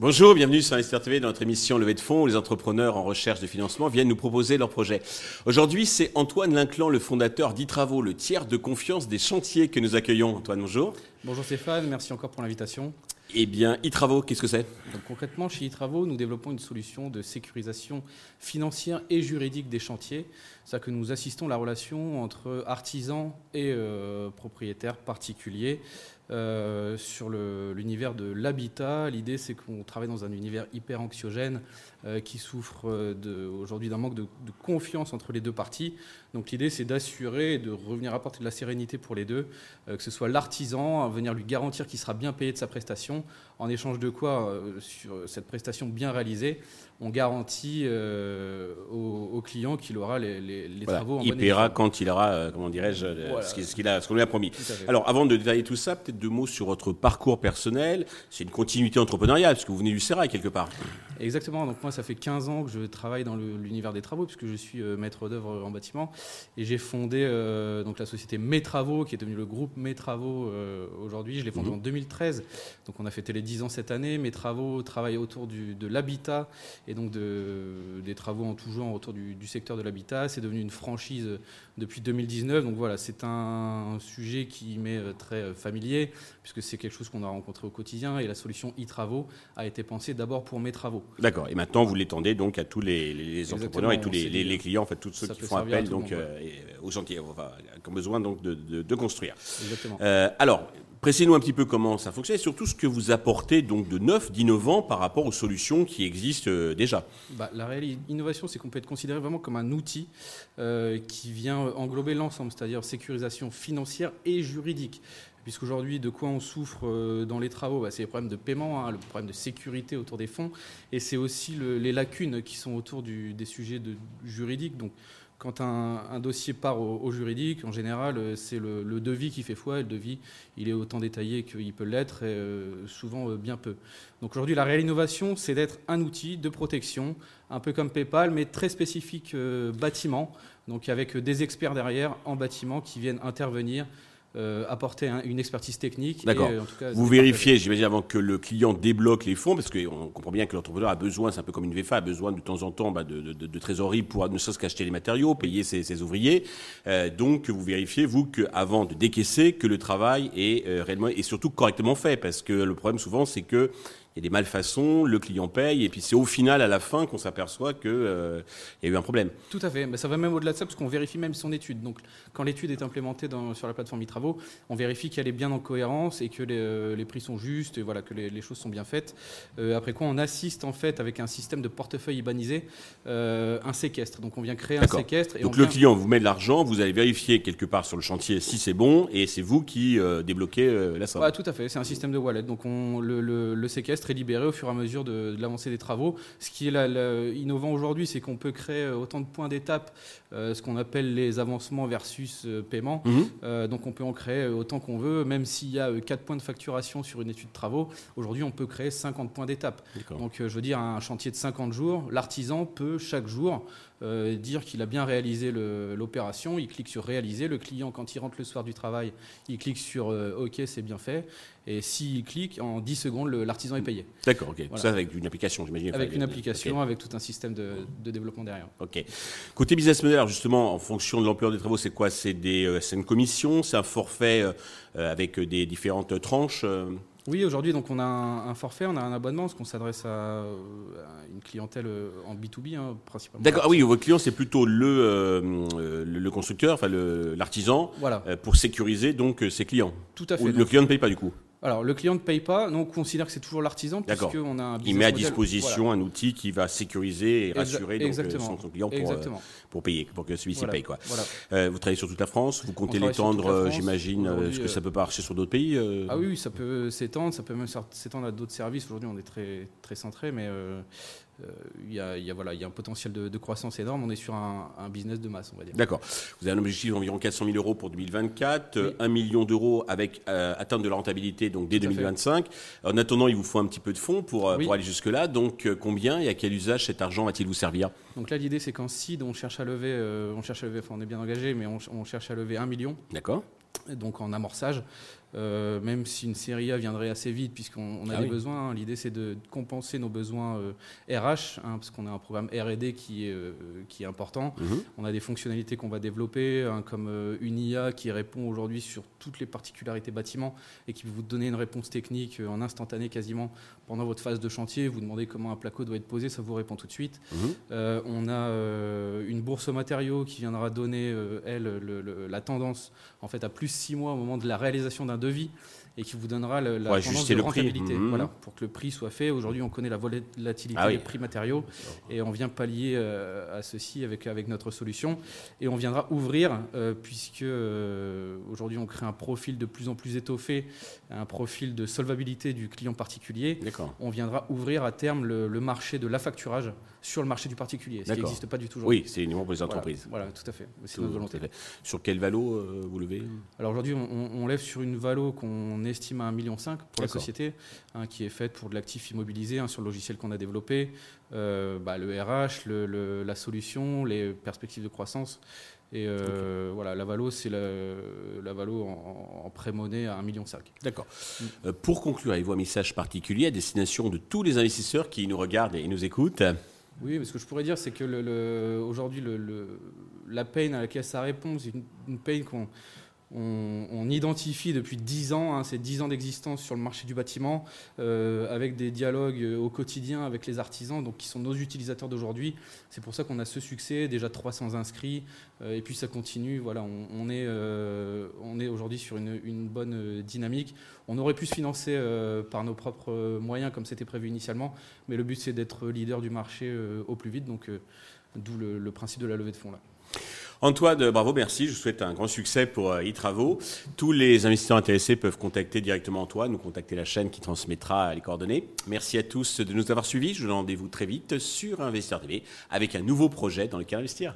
Bonjour, bienvenue sur Investir TV dans notre émission Levée de fonds où les entrepreneurs en recherche de financement viennent nous proposer leurs projets. Aujourd'hui, c'est Antoine Linclan, le fondateur d'e-Travaux, le tiers de confiance des chantiers que nous accueillons. Antoine, bonjour. Bonjour Stéphane, merci encore pour l'invitation. Eh bien, e-Travaux, qu'est-ce que c'est? Concrètement, chez e-Travaux, nous développons une solution de sécurisation financière et juridique des chantiers. C'est-à-dire que nous assistons la relation entre artisans et euh, propriétaires particuliers euh, sur l'univers de l'habitat. L'idée, c'est qu'on travaille dans un univers hyper anxiogène euh, qui souffre aujourd'hui d'un manque de, confiance entre les deux parties. Donc l'idée, c'est d'assurer et de revenir apporter de la sérénité pour les deux, que ce soit l'artisan, à venir lui garantir qu'il sera bien payé de sa prestation, en échange de quoi, sur cette prestation bien réalisée, on garantit au, client qu'il aura les, les, travaux en Il paiera quand il aura, comment dirais-je, ce qu'il a, ce qu'on lui a promis. Alors, avant de détailler tout ça, peut-être deux mots sur votre parcours personnel. C'est une continuité entrepreneuriale, parce que vous venez du Sérail quelque part. Exactement. Donc moi, ça fait 15 ans que je travaille dans l'univers des travaux, puisque je suis euh, maître d'œuvre en bâtiment. Et j'ai fondé euh, donc la société Mes Travaux, qui est devenue le groupe Mes Travaux euh, aujourd'hui. Je l'ai fondé mhm. en 2013. Donc on a fêté les 10 ans cette année. Mes Travaux travaillent autour de l'habitat et donc de, des travaux en tout genre autour du, secteur de l'habitat. C'est devenu une franchise depuis 2019. Donc voilà, c'est un sujet qui m'est très familier, puisque c'est quelque chose qu'on a rencontré au quotidien. Et la solution e-travaux a été pensée d'abord pour mes travaux. D'accord. Et maintenant, vous l'étendez donc à tous les, entrepreneurs et tous les, clients, en fait, tous ceux qui font appel donc, euh, aux chantiers, qui ont besoin donc de, construire. Exactement. Euh, alors, Précisez-nous un petit peu comment ça fonctionne et surtout ce que vous apportez donc de neuf, d'innovant par rapport aux solutions qui existent euh, déjà. Bah, la réelle innovation, c'est qu'on peut être considéré vraiment comme un outil qui vient englober l'ensemble, c'est-à-dire sécurisation financière et juridique puisqu'aujourd'hui, de quoi on souffre euh, dans les travaux? Bah, C'est les problèmes de paiement, hein, le problème de sécurité autour des fonds, et c'est aussi les lacunes qui sont autour des sujets juridiques. Donc, quand un, dossier part au, juridique, en général, euh, c'est le, devis qui fait foi. Et le devis, il est autant détaillé qu'il peut l'être, et euh, souvent bien peu. Donc aujourd'hui, la réelle innovation, c'est d'être un outil de protection, un peu comme PayPal, mais très spécifique bâtiment, donc avec des experts derrière en bâtiment qui viennent intervenir euh, apporter une expertise technique. D'accord. Euh, vous vérifiez, j'imagine, avant que le client débloque les fonds, parce qu'on comprend bien que l'entrepreneur a besoin, c'est un peu comme une VFA, a besoin de temps en temps bah, de, trésorerie pour ne serait-ce qu'acheter les matériaux, payer ses, ouvriers. Euh, donc, vous vérifiez, vous, qu'avant de décaisser, que le travail est réellement et surtout correctement fait, parce que le problème souvent, c'est que y a des malfaçons, le client paye, et puis c'est au final, à la fin, qu'on s'aperçoit qu'il euh, y a eu un problème. Tout à fait. Mais ça va même au-delà de ça, parce qu'on vérifie même son étude. Donc, quand l'étude est implémentée dans, sur la plateforme e-travaux, on vérifie qu'elle est bien en cohérence et que les, euh, prix sont justes, et voilà, que les, choses sont bien faites. Euh, après quoi, on assiste en fait avec un système de portefeuille ibanisé, un séquestre. Donc, on vient créer un séquestre. Et Donc, le client vous met de l'argent, vous allez vérifier quelque part sur le chantier si c'est bon, et c'est vous qui débloquez la somme. tout à fait. C'est un système de wallet. Donc, on, le, le séquestre libéré au fur et à mesure de, l'avancée des travaux. Ce qui est innovant aujourd'hui, c'est qu'on peut créer euh, autant de points d'étape, euh, ce qu'on appelle les avancements versus euh, paiement. Mhm. donc on peut en créer autant qu'on veut, même s'il y a 4 points de facturation sur une étude de travaux. Aujourd'hui, on peut créer 50 points d'étape. Donc je veux dire, un chantier de 50 jours, l'artisan peut chaque jour euh, dire qu'il a bien réalisé l'opération, il clique sur réaliser. Le client, quand il rentre le soir du travail, il clique sur euh, OK, c'est bien fait. Et s'il clique, en 10 secondes, l'artisan est payé. D'accord, ok. Ça avec une application, j'imagine. Avec une application, avec tout un système de, développement derrière. Ok. Côté business model, justement, en fonction de l'ampleur des travaux, c'est quoi? C'est euh, une commission? C'est un forfait avec des différentes tranches oui, aujourd'hui, donc on a un, forfait, on a un abonnement, parce qu'on s'adresse à, une clientèle euh, en B2B hein, principalement. D'accord, ah oui, votre client, c'est plutôt le, euh, le, constructeur, enfin l'artisan, voilà. Euh, pour sécuriser donc ses clients. Tout à fait. le client ne paye pas du coup? Alors, le client ne paye pas, donc on considère que c'est toujours l'artisan, puisqu'on a un Il met à disposition un outil qui va sécuriser et rassurer donc, son, client pour, pour, payer, pour que celui-ci paye. Quoi. vous travaillez sur toute la France, vous comptez l'étendre, j'imagine, est-ce que ça peut pas marcher sur d'autres pays Ah oui, ça peut s'étendre, ça peut même s'étendre à d'autres services. Aujourd'hui, on est très, très centré, mais il y, a, voilà, il y a un potentiel de, croissance énorme. On est sur un, business de masse, on va dire. D'accord. Vous avez un objectif d'environ 400 000 euros pour 2024, 1 million d'euros avec atteinte de la rentabilité donc dès 2025. En attendant, il vous faut un petit peu de fonds pour, pour aller jusque-là. Donc combien et à quel usage cet argent va-t-il vous servir? Donc là, l'idée, c'est qu'en CID, on cherche à lever, on cherche à lever, enfin, on est bien engagé, mais on, on cherche à lever 1 million. D'accord donc en amorçage. Euh, même si une série A viendrait assez vite, puisqu'on a ah des besoins. Hein. L'idée, c'est de compenser nos besoins RH, euh, hein, parce qu'on a un programme RD qui, est, euh, qui est important. Mhm. On a des fonctionnalités qu'on va développer, hein, comme une IA qui répond aujourd'hui sur toutes les particularités bâtiments et qui peut vous donner une réponse technique en instantané quasiment pendant votre phase de chantier. Vous demandez comment un placo doit être posé, ça vous répond tout de suite. Mhm. on a une bourse aux matériaux qui viendra donner, elle, la tendance en fait, à plus 6 mois au moment de la réalisation d'un devis et qui vous donnera la tendance de rentabilité. Mmh. Voilà, pour que le prix soit fait. Aujourd'hui, on connaît la volatilité ah des prix matériaux et on vient pallier euh, à ceci avec, avec notre solution. Et on viendra ouvrir, euh, puisque euh, aujourd'hui, on crée un profil de plus en plus étoffé, un profil de solvabilité du client particulier. On viendra ouvrir à terme le, marché de l'affacturage sur le marché du particulier, ce qui n'existe pas du tout aujourd'hui. Oui, c'est uniquement pour les entreprises. Voilà, tout à fait. C'est notre volonté. Sur quel valo vous levez? Alors aujourd'hui, on, on, lève sur une valo qu'on estime à 1,5 million pour la société, hein, qui est faite pour de l'actif immobilisé hein, sur le logiciel qu'on a développé, euh, bah, le RH, le, la solution, les perspectives de croissance. Et euh, voilà, la Valo, c'est la, la, Valo en, en pré-monnaie à 1,5 million. D'accord. Mm. Euh, pour conclure, avez-vous un message particulier à destination de tous les investisseurs qui nous regardent et nous écoutent? Oui, mais ce que je pourrais dire, c'est que le, aujourd'hui, la peine à laquelle ça répond, c'est une, une peine qu'on on, identifie depuis 10 ans, hein, ces 10 ans d'existence sur le marché du bâtiment, euh, avec des dialogues euh, au quotidien avec les artisans, donc qui sont nos utilisateurs d'aujourd'hui. C'est pour ça qu'on a ce succès, déjà 300 inscrits, euh, et puis ça continue. Voilà, on, est, aujourd'hui sur une, bonne dynamique. On aurait pu se financer par nos propres moyens, comme c'était prévu initialement, mais le but c'est d'être leader du marché au plus vite, donc d'où le principe de la levée de fonds là. Antoine, bravo, merci. Je vous souhaite un grand succès pour euh, e-travaux. Tous les investisseurs intéressés peuvent contacter directement Antoine ou contacter la chaîne qui transmettra les coordonnées. Merci à tous de nous avoir suivis. Je vous donne rendez-vous très vite sur Investisseur TV avec un nouveau projet dans lequel investir.